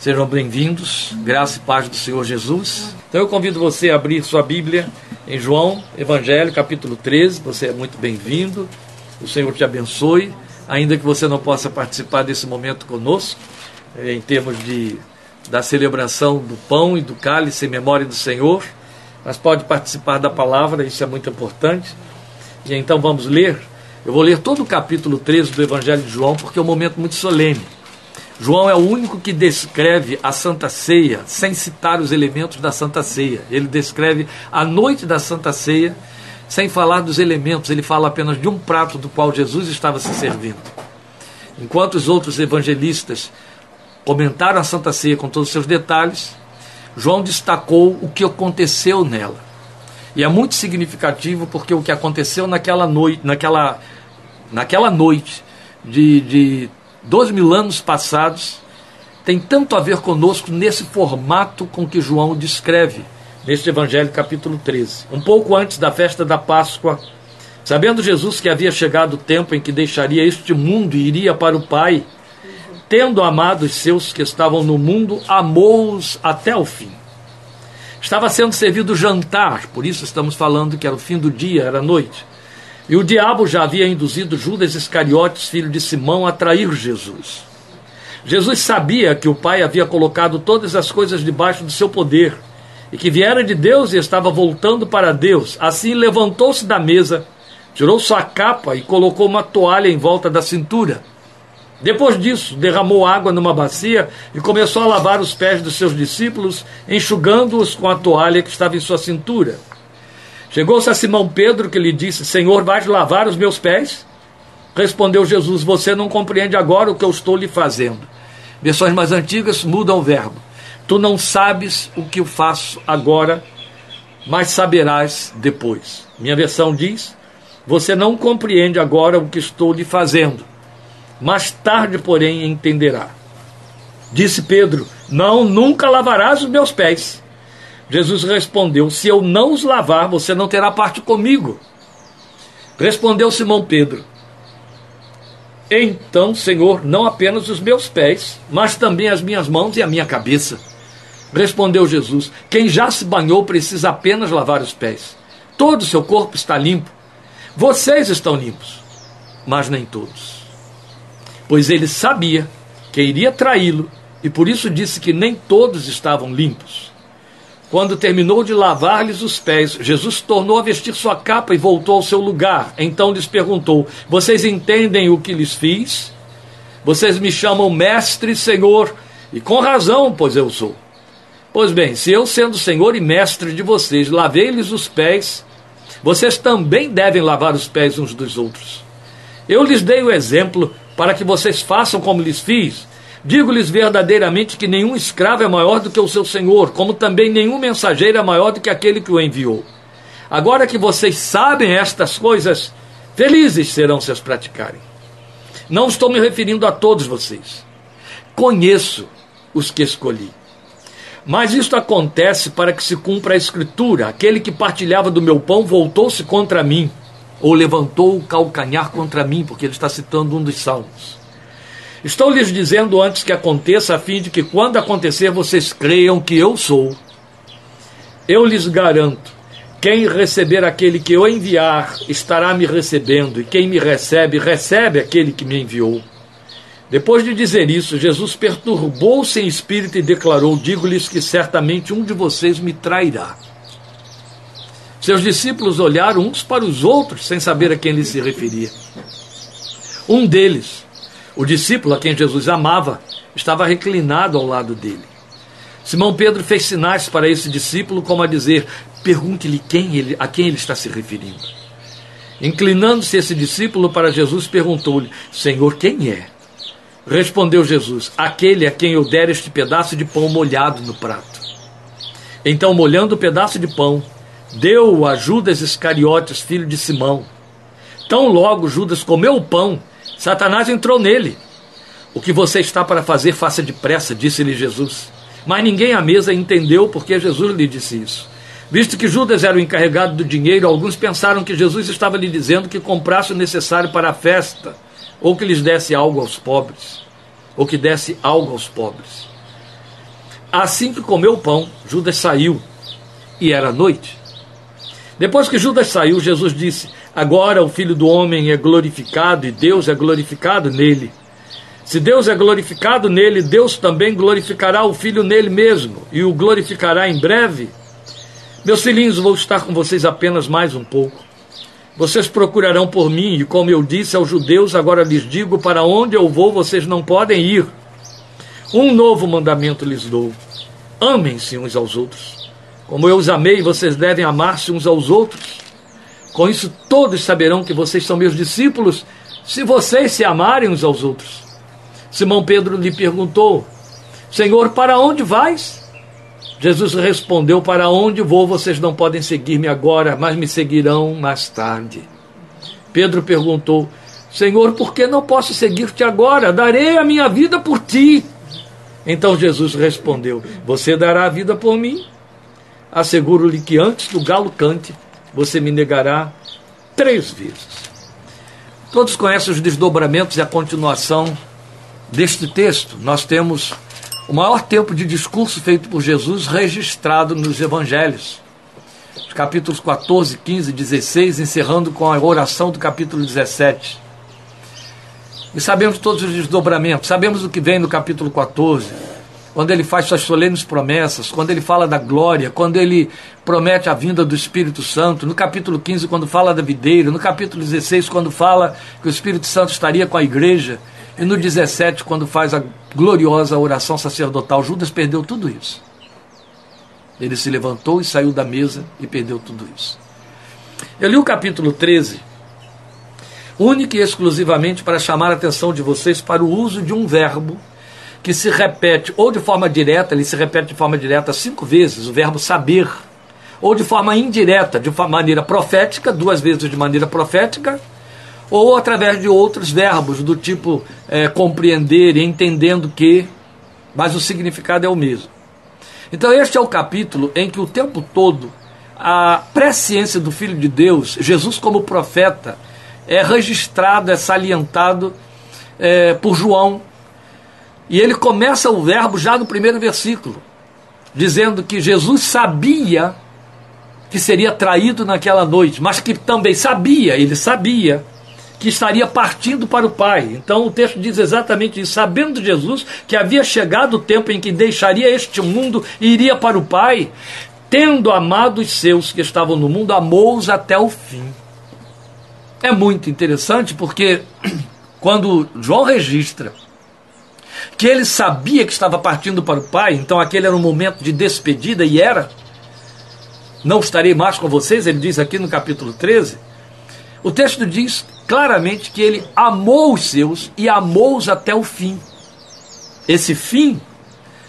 Sejam bem-vindos, graça e paz do Senhor Jesus. Então eu convido você a abrir sua Bíblia em João, Evangelho, capítulo 13. Você é muito bem-vindo, o Senhor te abençoe, ainda que você não possa participar desse momento conosco, eh, em termos de, da celebração do pão e do cálice em memória do Senhor, mas pode participar da palavra, isso é muito importante. E então vamos ler. Eu vou ler todo o capítulo 13 do Evangelho de João, porque é um momento muito solene. João é o único que descreve a Santa Ceia sem citar os elementos da Santa Ceia. Ele descreve a noite da Santa Ceia sem falar dos elementos, ele fala apenas de um prato do qual Jesus estava se servindo. Enquanto os outros evangelistas comentaram a Santa Ceia com todos os seus detalhes, João destacou o que aconteceu nela. E é muito significativo porque o que aconteceu naquela noite, naquela, naquela noite de, de dois mil anos passados, tem tanto a ver conosco nesse formato com que João descreve neste Evangelho, capítulo 13. Um pouco antes da festa da Páscoa, sabendo Jesus que havia chegado o tempo em que deixaria este mundo e iria para o Pai, tendo amado os seus que estavam no mundo, amou-os até o fim. Estava sendo servido jantar, por isso estamos falando que era o fim do dia, era noite. E o diabo já havia induzido Judas Iscariotes, filho de Simão, a trair Jesus. Jesus sabia que o Pai havia colocado todas as coisas debaixo do seu poder e que viera de Deus e estava voltando para Deus. Assim levantou-se da mesa, tirou sua capa e colocou uma toalha em volta da cintura. Depois disso, derramou água numa bacia e começou a lavar os pés dos seus discípulos, enxugando-os com a toalha que estava em sua cintura. Chegou-se a Simão Pedro que lhe disse: Senhor, vais lavar os meus pés? Respondeu Jesus: Você não compreende agora o que eu estou lhe fazendo. Versões mais antigas mudam o verbo. Tu não sabes o que eu faço agora, mas saberás depois. Minha versão diz: Você não compreende agora o que estou lhe fazendo. Mais tarde, porém, entenderá. Disse Pedro: Não, nunca lavarás os meus pés. Jesus respondeu: Se eu não os lavar, você não terá parte comigo. Respondeu Simão Pedro: Então, Senhor, não apenas os meus pés, mas também as minhas mãos e a minha cabeça. Respondeu Jesus: Quem já se banhou precisa apenas lavar os pés. Todo o seu corpo está limpo. Vocês estão limpos, mas nem todos. Pois ele sabia que iria traí-lo e por isso disse que nem todos estavam limpos. Quando terminou de lavar-lhes os pés, Jesus tornou a vestir sua capa e voltou ao seu lugar. Então lhes perguntou: Vocês entendem o que lhes fiz? Vocês me chamam mestre e senhor, e com razão, pois eu sou. Pois bem, se eu, sendo senhor e mestre de vocês, lavei-lhes os pés, vocês também devem lavar os pés uns dos outros. Eu lhes dei o exemplo para que vocês façam como lhes fiz. Digo-lhes verdadeiramente que nenhum escravo é maior do que o seu senhor, como também nenhum mensageiro é maior do que aquele que o enviou. Agora que vocês sabem estas coisas, felizes serão se as praticarem. Não estou me referindo a todos vocês. Conheço os que escolhi. Mas isto acontece para que se cumpra a escritura: aquele que partilhava do meu pão voltou-se contra mim, ou levantou o calcanhar contra mim, porque ele está citando um dos salmos. Estou lhes dizendo antes que aconteça, a fim de que quando acontecer vocês creiam que eu sou. Eu lhes garanto: quem receber aquele que eu enviar estará me recebendo, e quem me recebe, recebe aquele que me enviou. Depois de dizer isso, Jesus perturbou-se em espírito e declarou: Digo-lhes que certamente um de vocês me trairá. Seus discípulos olharam uns para os outros, sem saber a quem ele se referia. Um deles, o discípulo a quem Jesus amava estava reclinado ao lado dele. Simão Pedro fez sinais para esse discípulo, como a dizer: pergunte-lhe quem ele, a quem ele está se referindo. Inclinando-se esse discípulo para Jesus, perguntou-lhe: Senhor, quem é? Respondeu Jesus: Aquele a quem eu der este pedaço de pão molhado no prato. Então, molhando o pedaço de pão, deu-o a Judas Iscariotes, filho de Simão. Tão logo Judas comeu o pão, Satanás entrou nele. O que você está para fazer, faça depressa, disse-lhe Jesus. Mas ninguém à mesa entendeu porque Jesus lhe disse isso. Visto que Judas era o encarregado do dinheiro, alguns pensaram que Jesus estava lhe dizendo que comprasse o necessário para a festa, ou que lhes desse algo aos pobres, ou que desse algo aos pobres. Assim que comeu o pão, Judas saiu e era noite. Depois que Judas saiu, Jesus disse: Agora o Filho do Homem é glorificado e Deus é glorificado nele. Se Deus é glorificado nele, Deus também glorificará o Filho nele mesmo e o glorificará em breve. Meus filhinhos, vou estar com vocês apenas mais um pouco. Vocês procurarão por mim, e como eu disse aos judeus, agora lhes digo: para onde eu vou, vocês não podem ir. Um novo mandamento lhes dou: amem-se uns aos outros. Como eu os amei, vocês devem amar-se uns aos outros. Com isso, todos saberão que vocês são meus discípulos, se vocês se amarem uns aos outros. Simão Pedro lhe perguntou: Senhor, para onde vais? Jesus respondeu: Para onde vou, vocês não podem seguir-me agora, mas me seguirão mais tarde. Pedro perguntou: Senhor, por que não posso seguir-te agora? Darei a minha vida por ti. Então Jesus respondeu: Você dará a vida por mim? Asseguro-lhe que antes do galo cante, você me negará três vezes. Todos conhecem os desdobramentos e a continuação deste texto. Nós temos o maior tempo de discurso feito por Jesus registrado nos evangelhos. Os capítulos 14, 15 e 16, encerrando com a oração do capítulo 17. E sabemos todos os desdobramentos, sabemos o que vem no capítulo 14, quando ele faz suas solenes promessas, quando ele fala da glória, quando ele promete a vinda do Espírito Santo, no capítulo 15, quando fala da videira, no capítulo 16, quando fala que o Espírito Santo estaria com a igreja, e no 17, quando faz a gloriosa oração sacerdotal, Judas perdeu tudo isso. Ele se levantou e saiu da mesa e perdeu tudo isso. Eu li o capítulo 13, única e exclusivamente para chamar a atenção de vocês para o uso de um verbo que se repete ou de forma direta, ele se repete de forma direta cinco vezes, o verbo saber, ou de forma indireta, de maneira profética, duas vezes de maneira profética, ou através de outros verbos do tipo é, compreender entendendo que, mas o significado é o mesmo. Então, este é o capítulo em que o tempo todo a presciência do Filho de Deus, Jesus como profeta, é registrado, é salientado é, por João. E ele começa o verbo já no primeiro versículo, dizendo que Jesus sabia que seria traído naquela noite, mas que também sabia, ele sabia que estaria partindo para o Pai. Então o texto diz exatamente isso. Sabendo Jesus que havia chegado o tempo em que deixaria este mundo e iria para o Pai, tendo amado os seus que estavam no mundo, amou-os até o fim. É muito interessante porque quando João registra que ele sabia que estava partindo para o Pai, então aquele era um momento de despedida e era. Não estarei mais com vocês, ele diz aqui no capítulo 13. O texto diz claramente que ele amou os seus e amou-os até o fim. Esse fim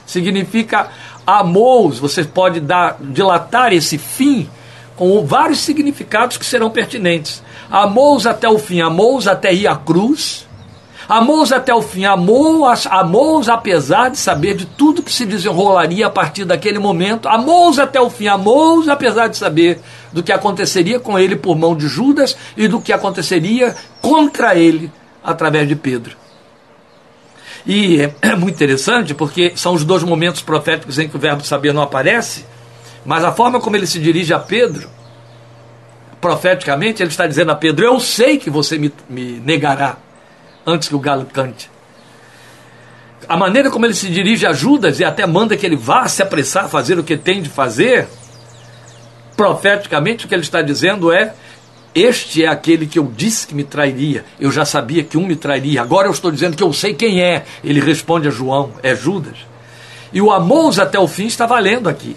significa amou-os, você pode dar, dilatar esse fim com vários significados que serão pertinentes. Amou-os até o fim, amou-os até ir à cruz, amou-os até o fim, amou-os amou apesar de saber de tudo que se desenrolaria a partir daquele momento, amou-os até o fim, amou-os apesar de saber do que aconteceria com ele por mão de Judas e do que aconteceria contra ele através de Pedro. E é, muito interessante porque são os dois momentos proféticos em que o verbo saber não aparece, mas a forma como ele se dirige a Pedro, profeticamente, ele está dizendo a Pedro: Eu sei que você me, me negará antes que o galo cante. A maneira como ele se dirige a Judas e até manda que ele vá se apressar a fazer o que tem de fazer, profeticamente o que ele está dizendo é: Este é aquele que eu disse que me trairia. Eu já sabia que um me trairia. Agora eu estou dizendo que eu sei quem é. Ele responde a João: É Judas. E o amou até o fim está valendo aqui.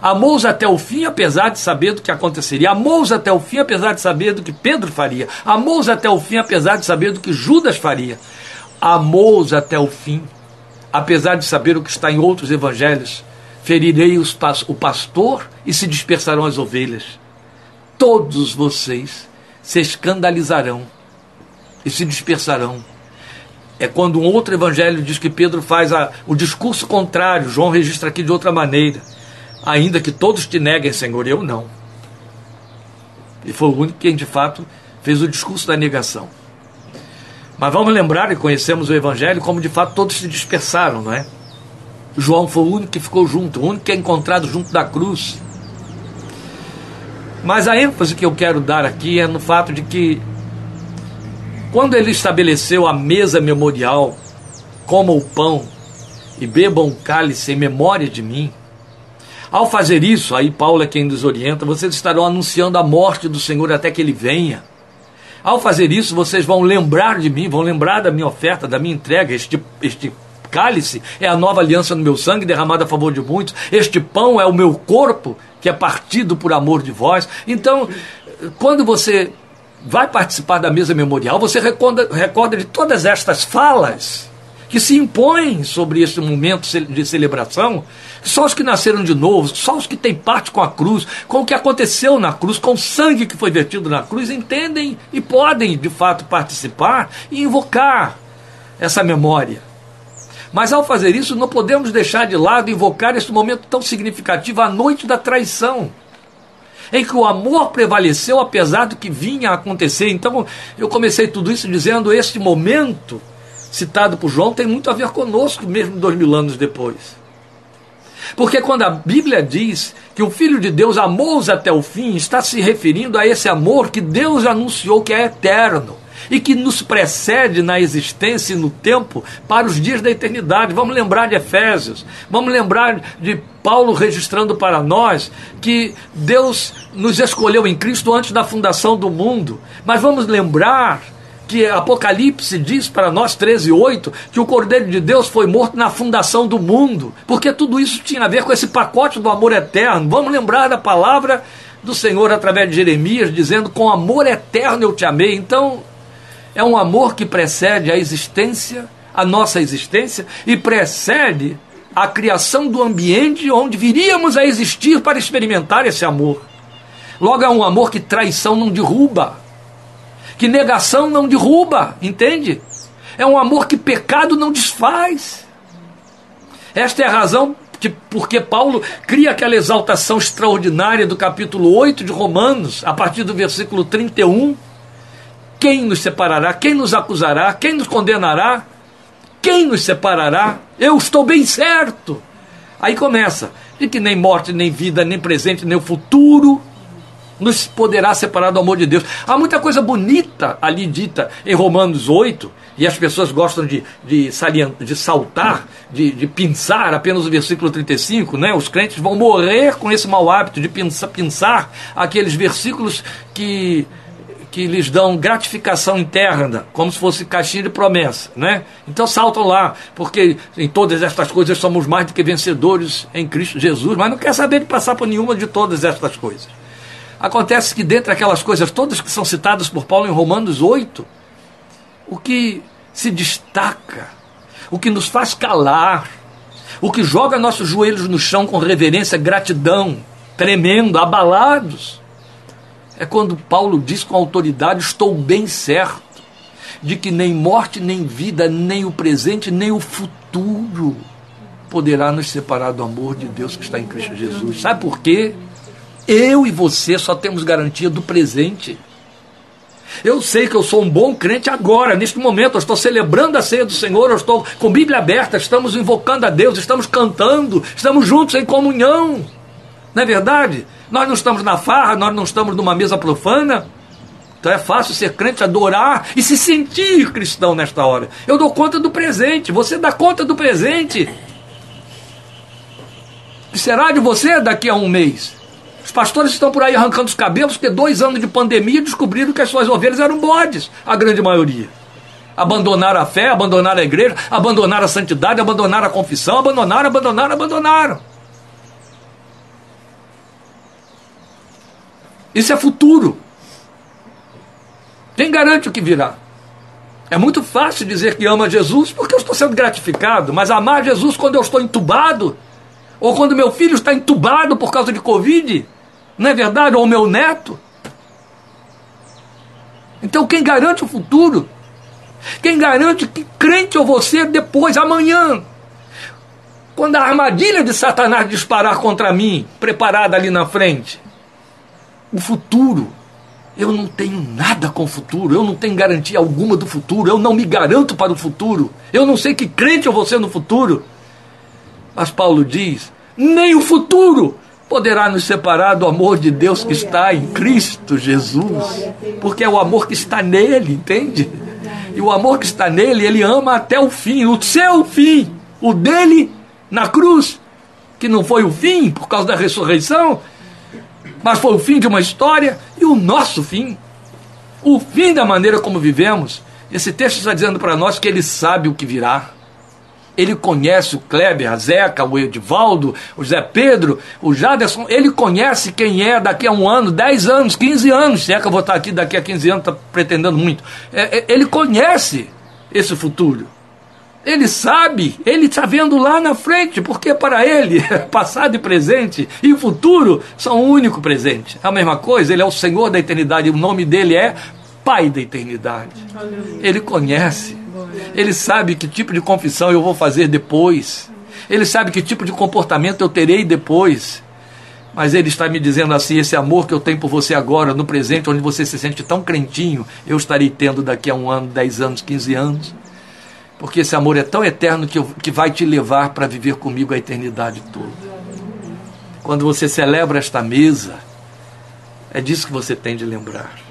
Amou-os até o fim, apesar de saber do que aconteceria. Amou-os até o fim, apesar de saber do que Pedro faria. Amou-os até o fim, apesar de saber do que Judas faria. Amou-os até o fim, apesar de saber o que está em outros evangelhos ferirei os, o pastor e se dispersarão as ovelhas. Todos vocês se escandalizarão e se dispersarão. É quando um outro evangelho diz que Pedro faz a, o discurso contrário, João registra aqui de outra maneira. Ainda que todos te neguem, Senhor, eu não. E foi o único quem de fato fez o discurso da negação. Mas vamos lembrar e conhecemos o Evangelho como de fato todos se dispersaram, não é? João foi o único que ficou junto, o único que é encontrado junto da cruz. Mas a ênfase que eu quero dar aqui é no fato de que, quando ele estabeleceu a mesa memorial, comam o pão e bebam o cálice em memória de mim, ao fazer isso, aí Paulo é quem nos orienta, vocês estarão anunciando a morte do Senhor até que ele venha. Ao fazer isso, vocês vão lembrar de mim, vão lembrar da minha oferta, da minha entrega, este, este cálice é a nova aliança no meu sangue derramada a favor de muitos, este pão é o meu corpo que é partido por amor de vós. Então, quando você vai participar da mesa memorial, você recorda, recorda de todas estas falas que se impõem sobre este momento de celebração, só os que nasceram de novo, só os que têm parte com a cruz, com o que aconteceu na cruz, com o sangue que foi vertido na cruz, entendem e podem de fato participar e invocar essa memória. Mas ao fazer isso, não podemos deixar de lado invocar este momento tão significativo, a noite da traição em que o amor prevaleceu apesar do que vinha a acontecer. Então, eu comecei tudo isso dizendo: este momento citado por João tem muito a ver conosco, mesmo dois mil anos depois. Porque quando a Bíblia diz que o Filho de Deus amou-os até o fim, está se referindo a esse amor que Deus anunciou que é eterno e que nos precede na existência e no tempo para os dias da eternidade. Vamos lembrar de Efésios, vamos lembrar de Paulo registrando para nós que Deus nos escolheu em Cristo antes da fundação do mundo, mas vamos lembrar que Apocalipse diz para nós, 13:8, que o Cordeiro de Deus foi morto na fundação do mundo, porque tudo isso tinha a ver com esse pacote do amor eterno. Vamos lembrar da palavra do Senhor através de Jeremias, dizendo: Com amor eterno eu te amei. Então, é um amor que precede a existência, a nossa existência, e precede a criação do ambiente onde viríamos a existir para experimentar esse amor. Logo, é um amor que traição não derruba que negação não derruba, entende? É um amor que pecado não desfaz. Esta é a razão que, porque Paulo cria aquela exaltação extraordinária do capítulo 8 de Romanos, a partir do versículo 31. Quem nos separará? Quem nos acusará? Quem nos condenará? Quem nos separará? Eu estou bem certo. Aí começa, de que nem morte, nem vida, nem presente, nem futuro nos poderá separar do amor de Deus. Há muita coisa bonita ali dita em Romanos 8, e as pessoas gostam de, de, de saltar, de, de pinçar apenas o versículo 35, né? Os crentes vão morrer com esse mau hábito de pinçar, pinçar aqueles versículos que que lhes dão gratificação interna, como se fosse caixinha de promessa, né? Então saltam lá, porque em todas estas coisas somos mais do que vencedores em Cristo Jesus, mas não quer saber de passar por nenhuma de todas estas coisas. Acontece que dentre aquelas coisas todas que são citadas por Paulo em Romanos 8, o que se destaca, o que nos faz calar, o que joga nossos joelhos no chão com reverência, gratidão, tremendo, abalados, é quando Paulo diz com autoridade: Estou bem certo de que nem morte, nem vida, nem o presente, nem o futuro poderá nos separar do amor de Deus que está em Cristo Jesus. Sabe por quê? Eu e você só temos garantia do presente. Eu sei que eu sou um bom crente agora, neste momento. Eu estou celebrando a ceia do Senhor, eu estou com Bíblia aberta, estamos invocando a Deus, estamos cantando, estamos juntos em comunhão. Não é verdade? Nós não estamos na farra, nós não estamos numa mesa profana. Então é fácil ser crente, adorar e se sentir cristão nesta hora. Eu dou conta do presente, você dá conta do presente. O que será de você daqui a um mês? Os pastores estão por aí arrancando os cabelos porque dois anos de pandemia descobriram que as suas ovelhas eram bodes, a grande maioria. Abandonaram a fé, abandonaram a igreja, abandonaram a santidade, abandonaram a confissão, abandonaram, abandonaram, abandonaram. Isso é futuro. Quem garante o que virá? É muito fácil dizer que ama Jesus porque eu estou sendo gratificado, mas amar Jesus quando eu estou entubado, ou quando meu filho está entubado por causa de Covid, não é verdade? Ou meu neto. Então quem garante o futuro? Quem garante que crente ou você depois, amanhã, quando a armadilha de Satanás disparar contra mim, preparada ali na frente, o futuro, eu não tenho nada com o futuro, eu não tenho garantia alguma do futuro, eu não me garanto para o futuro, eu não sei que crente eu vou ser no futuro. Mas Paulo diz: nem o futuro poderá nos separar do amor de Deus que está em Cristo Jesus, porque é o amor que está nele, entende? E o amor que está nele, ele ama até o fim, o seu fim, o dele na cruz, que não foi o fim por causa da ressurreição, mas foi o fim de uma história e o nosso fim, o fim da maneira como vivemos. Esse texto está dizendo para nós que ele sabe o que virá. Ele conhece o Kleber, a Zeca, o Edivaldo, o Zé Pedro, o Jaderson. Ele conhece quem é daqui a um ano, 10 anos, 15 anos. Se é que eu vou estar aqui daqui a 15 anos, está pretendendo muito. É, é, ele conhece esse futuro. Ele sabe, ele está vendo lá na frente, porque para ele, passado e presente e futuro são um único presente. É a mesma coisa, ele é o Senhor da eternidade, o nome dele é Pai da eternidade. Ele conhece. Ele sabe que tipo de confissão eu vou fazer depois. Ele sabe que tipo de comportamento eu terei depois. Mas ele está me dizendo assim: esse amor que eu tenho por você agora, no presente, onde você se sente tão crentinho, eu estarei tendo daqui a um ano, dez anos, quinze anos. Porque esse amor é tão eterno que, eu, que vai te levar para viver comigo a eternidade toda. Quando você celebra esta mesa, é disso que você tem de lembrar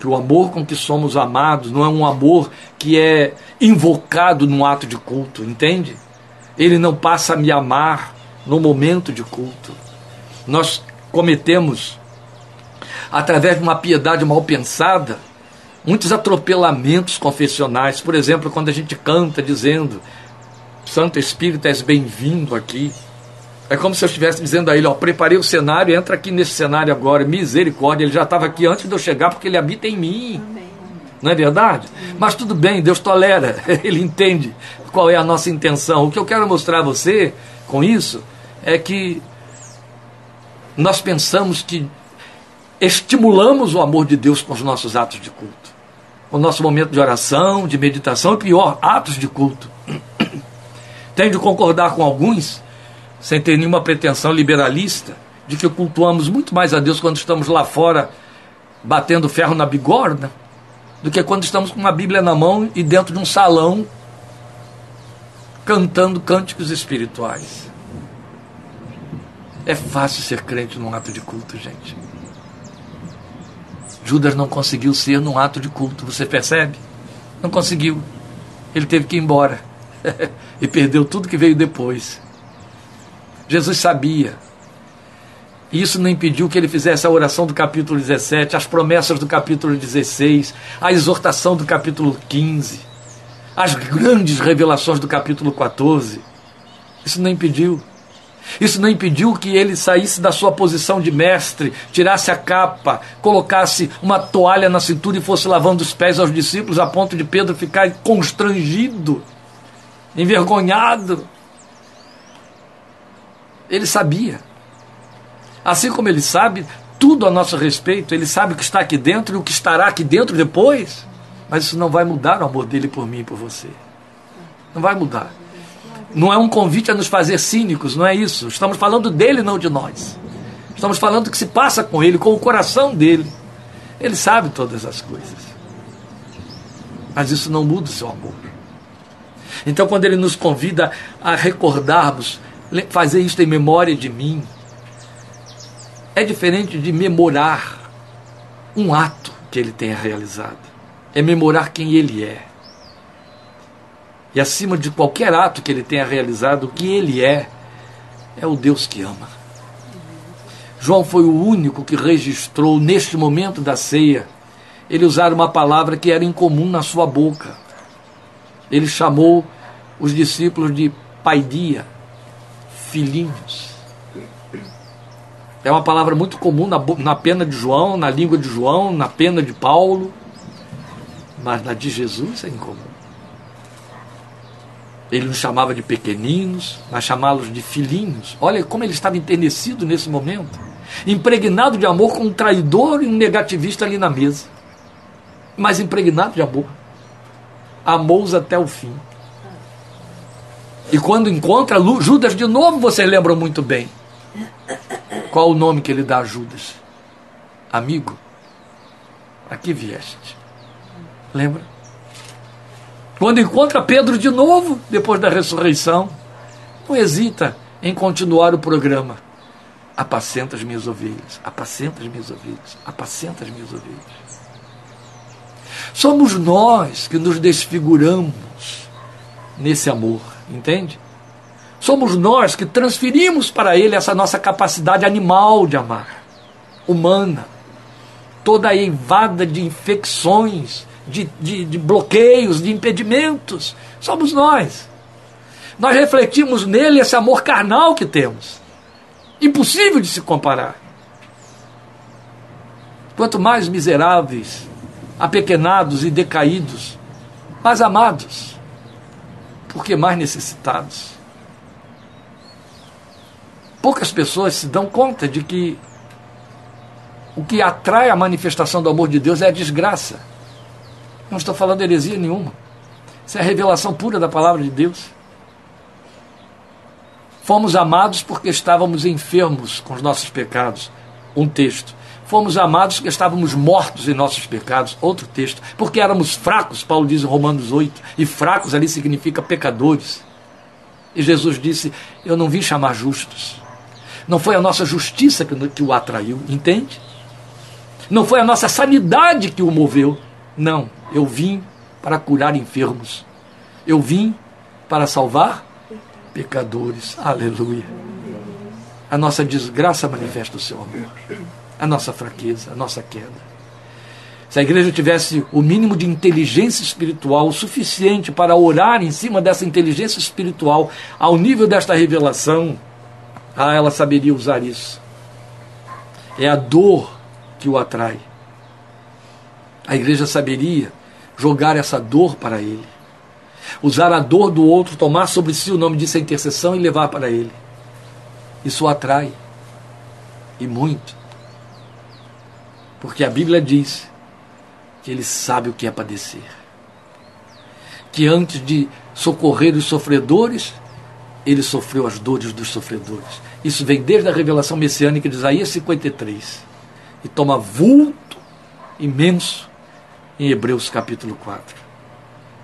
que o amor com que somos amados não é um amor que é invocado num ato de culto, entende? Ele não passa a me amar no momento de culto. Nós cometemos, através de uma piedade mal pensada, muitos atropelamentos confessionais. Por exemplo, quando a gente canta dizendo: Santo Espírito, és bem-vindo aqui. É como se eu estivesse dizendo a ele, ó, preparei o cenário, entra aqui nesse cenário agora, misericórdia, ele já estava aqui antes de eu chegar porque ele habita em mim. Amém. Não é verdade? Amém. Mas tudo bem, Deus tolera, ele entende qual é a nossa intenção. O que eu quero mostrar a você com isso é que nós pensamos que estimulamos o amor de Deus com os nossos atos de culto. O nosso momento de oração, de meditação e pior, atos de culto. Tenho de concordar com alguns sem ter nenhuma pretensão liberalista, de que cultuamos muito mais a Deus quando estamos lá fora batendo ferro na bigorna, do que quando estamos com uma Bíblia na mão e dentro de um salão cantando cânticos espirituais. É fácil ser crente num ato de culto, gente. Judas não conseguiu ser num ato de culto, você percebe? Não conseguiu. Ele teve que ir embora. e perdeu tudo que veio depois. Jesus sabia. Isso não impediu que ele fizesse a oração do capítulo 17, as promessas do capítulo 16, a exortação do capítulo 15, as grandes revelações do capítulo 14. Isso não impediu. Isso não impediu que ele saísse da sua posição de mestre, tirasse a capa, colocasse uma toalha na cintura e fosse lavando os pés aos discípulos, a ponto de Pedro ficar constrangido, envergonhado. Ele sabia. Assim como ele sabe tudo a nosso respeito, ele sabe o que está aqui dentro e o que estará aqui dentro depois. Mas isso não vai mudar o amor dele por mim e por você. Não vai mudar. Não é um convite a nos fazer cínicos, não é isso. Estamos falando dele, não de nós. Estamos falando do que se passa com ele, com o coração dele. Ele sabe todas as coisas. Mas isso não muda o seu amor. Então, quando ele nos convida a recordarmos fazer isto em memória de mim. É diferente de memorar um ato que ele tenha realizado. É memorar quem ele é. E acima de qualquer ato que ele tenha realizado, o que ele é, é o Deus que ama. João foi o único que registrou, neste momento da ceia, ele usar uma palavra que era incomum na sua boca. Ele chamou os discípulos de paidia, filhinhos. É uma palavra muito comum na, na pena de João, na língua de João, na pena de Paulo, mas na de Jesus é incomum. Ele nos chamava de pequeninos, mas chamá-los de filhinhos. Olha como ele estava enternecido nesse momento, impregnado de amor com um traidor e um negativista ali na mesa, mas impregnado de amor. Amou-os até o fim. E quando encontra Judas de novo, vocês lembram muito bem. Qual o nome que ele dá a Judas? Amigo, aqui vieste. Lembra? Quando encontra Pedro de novo, depois da ressurreição, não hesita em continuar o programa. Apacenta as minhas ovelhas, apacenta as minhas ovelhas, apacenta as minhas ovelhas. Somos nós que nos desfiguramos nesse amor, entende? Somos nós que transferimos para ele essa nossa capacidade animal de amar, humana, toda eivada de infecções, de, de, de bloqueios, de impedimentos. Somos nós. Nós refletimos nele esse amor carnal que temos. Impossível de se comparar. Quanto mais miseráveis, apequenados e decaídos, mais amados, porque mais necessitados. Poucas pessoas se dão conta de que o que atrai a manifestação do amor de Deus é a desgraça. Não estou falando heresia nenhuma. Isso é a revelação pura da palavra de Deus. Fomos amados porque estávamos enfermos com os nossos pecados. Um texto. Fomos amados porque estávamos mortos em nossos pecados. Outro texto. Porque éramos fracos, Paulo diz em Romanos 8. E fracos ali significa pecadores. E Jesus disse: Eu não vim chamar justos. Não foi a nossa justiça que o atraiu, entende? Não foi a nossa sanidade que o moveu. Não, eu vim para curar enfermos. Eu vim para salvar pecadores. Aleluia. A nossa desgraça manifesta o seu amor. A nossa fraqueza, a nossa queda. Se a igreja tivesse o mínimo de inteligência espiritual o suficiente para orar em cima dessa inteligência espiritual ao nível desta revelação, ah, ela saberia usar isso. É a dor que o atrai. A igreja saberia jogar essa dor para ele. Usar a dor do outro, tomar sobre si o nome disso a intercessão e levar para ele. Isso o atrai. E muito. Porque a Bíblia diz que ele sabe o que é padecer. Que antes de socorrer os sofredores, ele sofreu as dores dos sofredores. Isso vem desde a revelação messiânica de Isaías 53 e toma vulto imenso em Hebreus capítulo 4.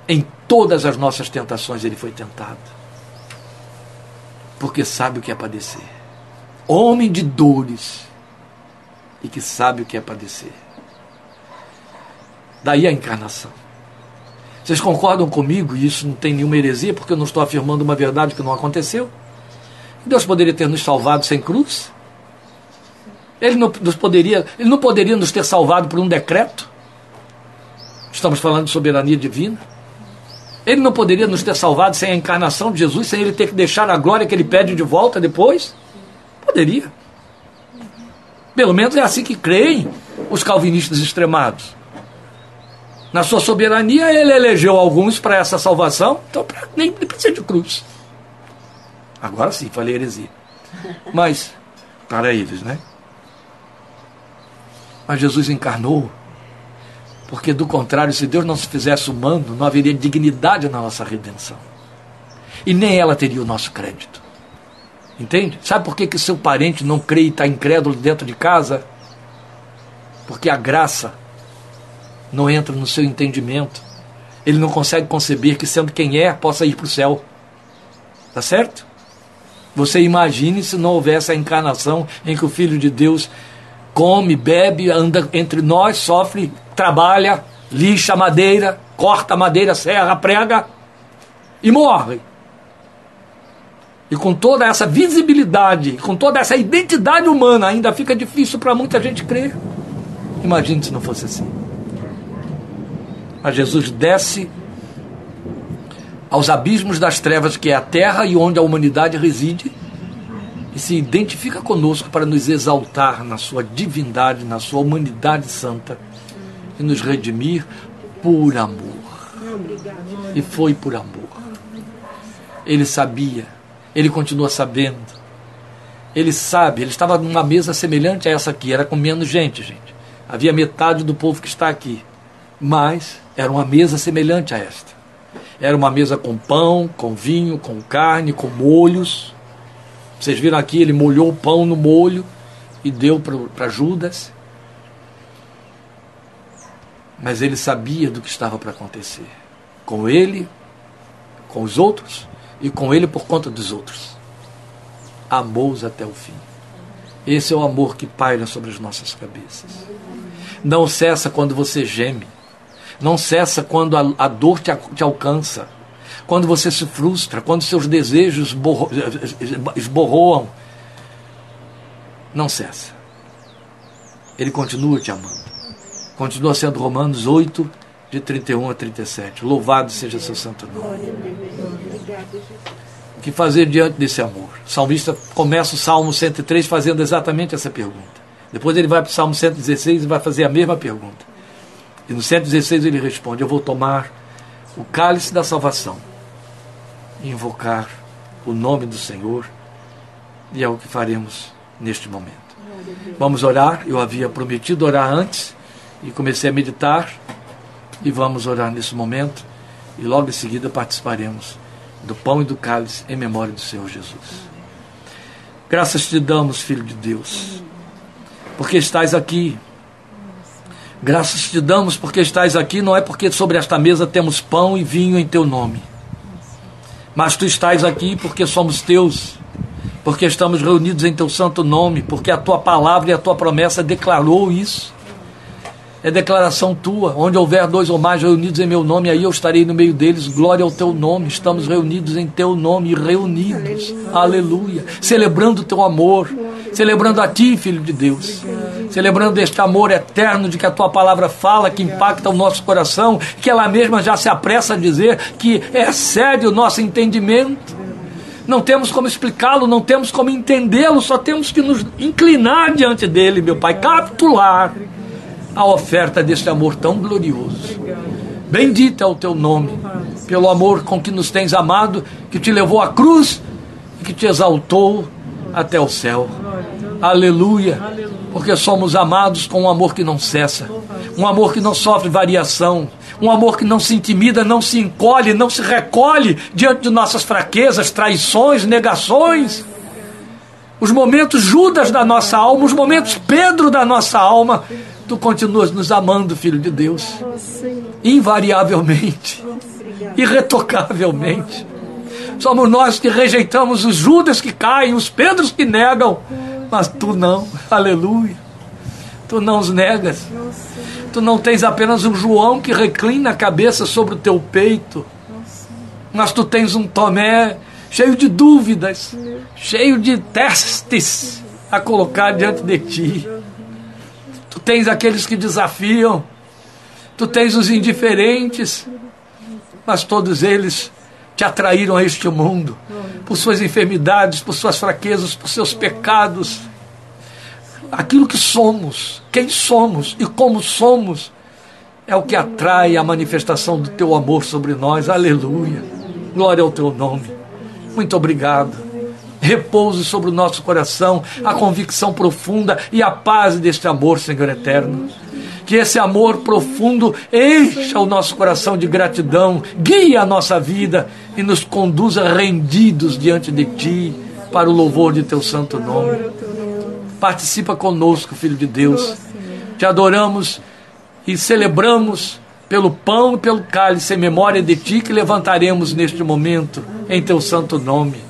Em todas as nossas tentações ele foi tentado. Porque sabe o que é padecer. Homem de dores e que sabe o que é padecer. Daí a encarnação. Vocês concordam comigo? E isso não tem nenhuma heresia, porque eu não estou afirmando uma verdade que não aconteceu. Deus poderia ter nos salvado sem cruz? Ele não, nos poderia, ele não poderia nos ter salvado por um decreto? Estamos falando de soberania divina. Ele não poderia nos ter salvado sem a encarnação de Jesus, sem ele ter que deixar a glória que ele pede de volta depois? Poderia. Pelo menos é assim que creem os calvinistas extremados. Na sua soberania, ele elegeu alguns para essa salvação, então nem precisa de cruz. Agora sim, falei heresia. Mas, para eles, né? Mas Jesus encarnou, porque do contrário, se Deus não se fizesse humano, não haveria dignidade na nossa redenção. E nem ela teria o nosso crédito. Entende? Sabe por que, que seu parente não crê e está incrédulo dentro de casa? Porque a graça não entra no seu entendimento. Ele não consegue conceber que, sendo quem é, possa ir para o céu. Tá certo? Você imagine se não houvesse a encarnação em que o Filho de Deus come, bebe, anda entre nós, sofre, trabalha, lixa madeira, corta madeira, serra, prega e morre. E com toda essa visibilidade, com toda essa identidade humana, ainda fica difícil para muita gente crer. Imagine se não fosse assim. Mas Jesus desce aos abismos das trevas que é a terra e onde a humanidade reside e se identifica conosco para nos exaltar na sua divindade, na sua humanidade santa e nos redimir por amor. E foi por amor. Ele sabia, ele continua sabendo. Ele sabe, ele estava numa mesa semelhante a essa aqui, era com menos gente, gente. Havia metade do povo que está aqui, mas era uma mesa semelhante a esta. Era uma mesa com pão, com vinho, com carne, com molhos vocês viram aqui, ele molhou o pão no molho e deu para Judas. Mas ele sabia do que estava para acontecer. Com ele, com os outros e com ele por conta dos outros. amou-os até o fim. Esse é o amor que paira sobre as nossas cabeças. Não cessa quando você geme. Não cessa quando a, a dor te, te alcança. Quando você se frustra, quando seus desejos esborro, esborroam. Não cessa. Ele continua te amando. Continua sendo Romanos 8, de 31 a 37. Louvado seja seu santo nome. O que fazer diante desse amor? O salmista começa o Salmo 103 fazendo exatamente essa pergunta. Depois ele vai para o Salmo 116 e vai fazer a mesma pergunta. E no 116 ele responde: Eu vou tomar o cálice da salvação e invocar o nome do Senhor, e é o que faremos neste momento. Vamos orar, eu havia prometido orar antes e comecei a meditar, e vamos orar nesse momento, e logo em seguida participaremos do pão e do cálice em memória do Senhor Jesus. Graças te damos, Filho de Deus, porque estás aqui. Graças te damos porque estás aqui, não é porque sobre esta mesa temos pão e vinho em teu nome, mas tu estás aqui porque somos teus, porque estamos reunidos em teu santo nome, porque a tua palavra e a tua promessa declarou isso é declaração tua. Onde houver dois ou mais reunidos em meu nome, aí eu estarei no meio deles. Glória ao teu nome. Estamos reunidos em teu nome, reunidos. Aleluia. Aleluia. Celebrando o teu amor. Celebrando a ti, filho de Deus. Celebrando este amor eterno de que a tua palavra fala, que impacta o nosso coração, que ela mesma já se apressa a dizer que excede o nosso entendimento não temos como explicá-lo, não temos como entendê-lo, só temos que nos inclinar diante dele, meu Pai, capitular a oferta deste amor tão glorioso. Bendito é o teu nome, pelo amor com que nos tens amado, que te levou à cruz e que te exaltou até o céu. Aleluia, porque somos amados com um amor que não cessa, um amor que não sofre variação, um amor que não se intimida, não se encolhe, não se recolhe diante de nossas fraquezas, traições, negações. Os momentos Judas da nossa alma, os momentos Pedro da nossa alma, tu continuas nos amando, Filho de Deus, invariavelmente, irretocavelmente. Somos nós que rejeitamos os Judas que caem, os Pedros que negam, mas tu não, aleluia. Tu não os negas. Tu não tens apenas um João que reclina a cabeça sobre o teu peito, mas tu tens um Tomé cheio de dúvidas, cheio de testes a colocar diante de ti. Tens aqueles que desafiam, tu tens os indiferentes, mas todos eles te atraíram a este mundo por suas enfermidades, por suas fraquezas, por seus pecados. Aquilo que somos, quem somos e como somos, é o que atrai a manifestação do teu amor sobre nós. Aleluia. Glória ao teu nome. Muito obrigado repouse sobre o nosso coração a convicção profunda e a paz deste amor, Senhor eterno. Que esse amor profundo encha o nosso coração de gratidão, guie a nossa vida e nos conduza rendidos diante de Ti, para o louvor de Teu santo nome. Participa conosco, Filho de Deus. Te adoramos e celebramos pelo pão e pelo cálice em memória de Ti que levantaremos neste momento em Teu santo nome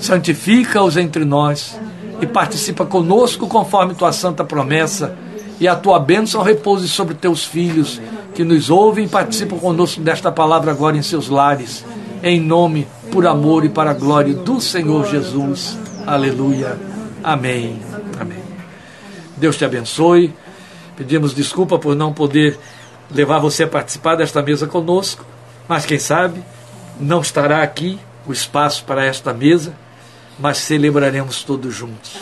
santifica-os entre nós e participa conosco conforme tua santa promessa, e a tua bênção repouse sobre teus filhos que nos ouvem e participam conosco desta palavra agora em seus lares, em nome, por amor e para a glória do Senhor Jesus. Aleluia. Amém. Amém. Deus te abençoe. Pedimos desculpa por não poder levar você a participar desta mesa conosco, mas quem sabe não estará aqui o espaço para esta mesa mas celebraremos todos juntos,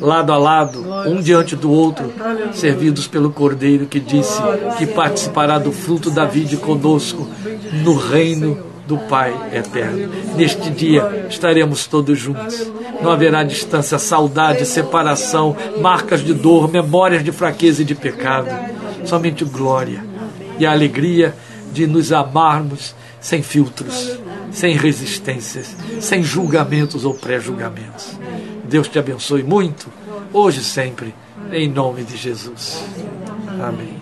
lado a lado, um diante do outro, servidos pelo Cordeiro que disse que participará do fruto da vida conosco no reino do Pai eterno. Neste dia estaremos todos juntos. Não haverá distância, saudade, separação, marcas de dor, memórias de fraqueza e de pecado. Somente glória e a alegria de nos amarmos sem filtros sem resistências, sem julgamentos ou pré-julgamentos. Deus te abençoe muito, hoje e sempre, em nome de Jesus. Amém.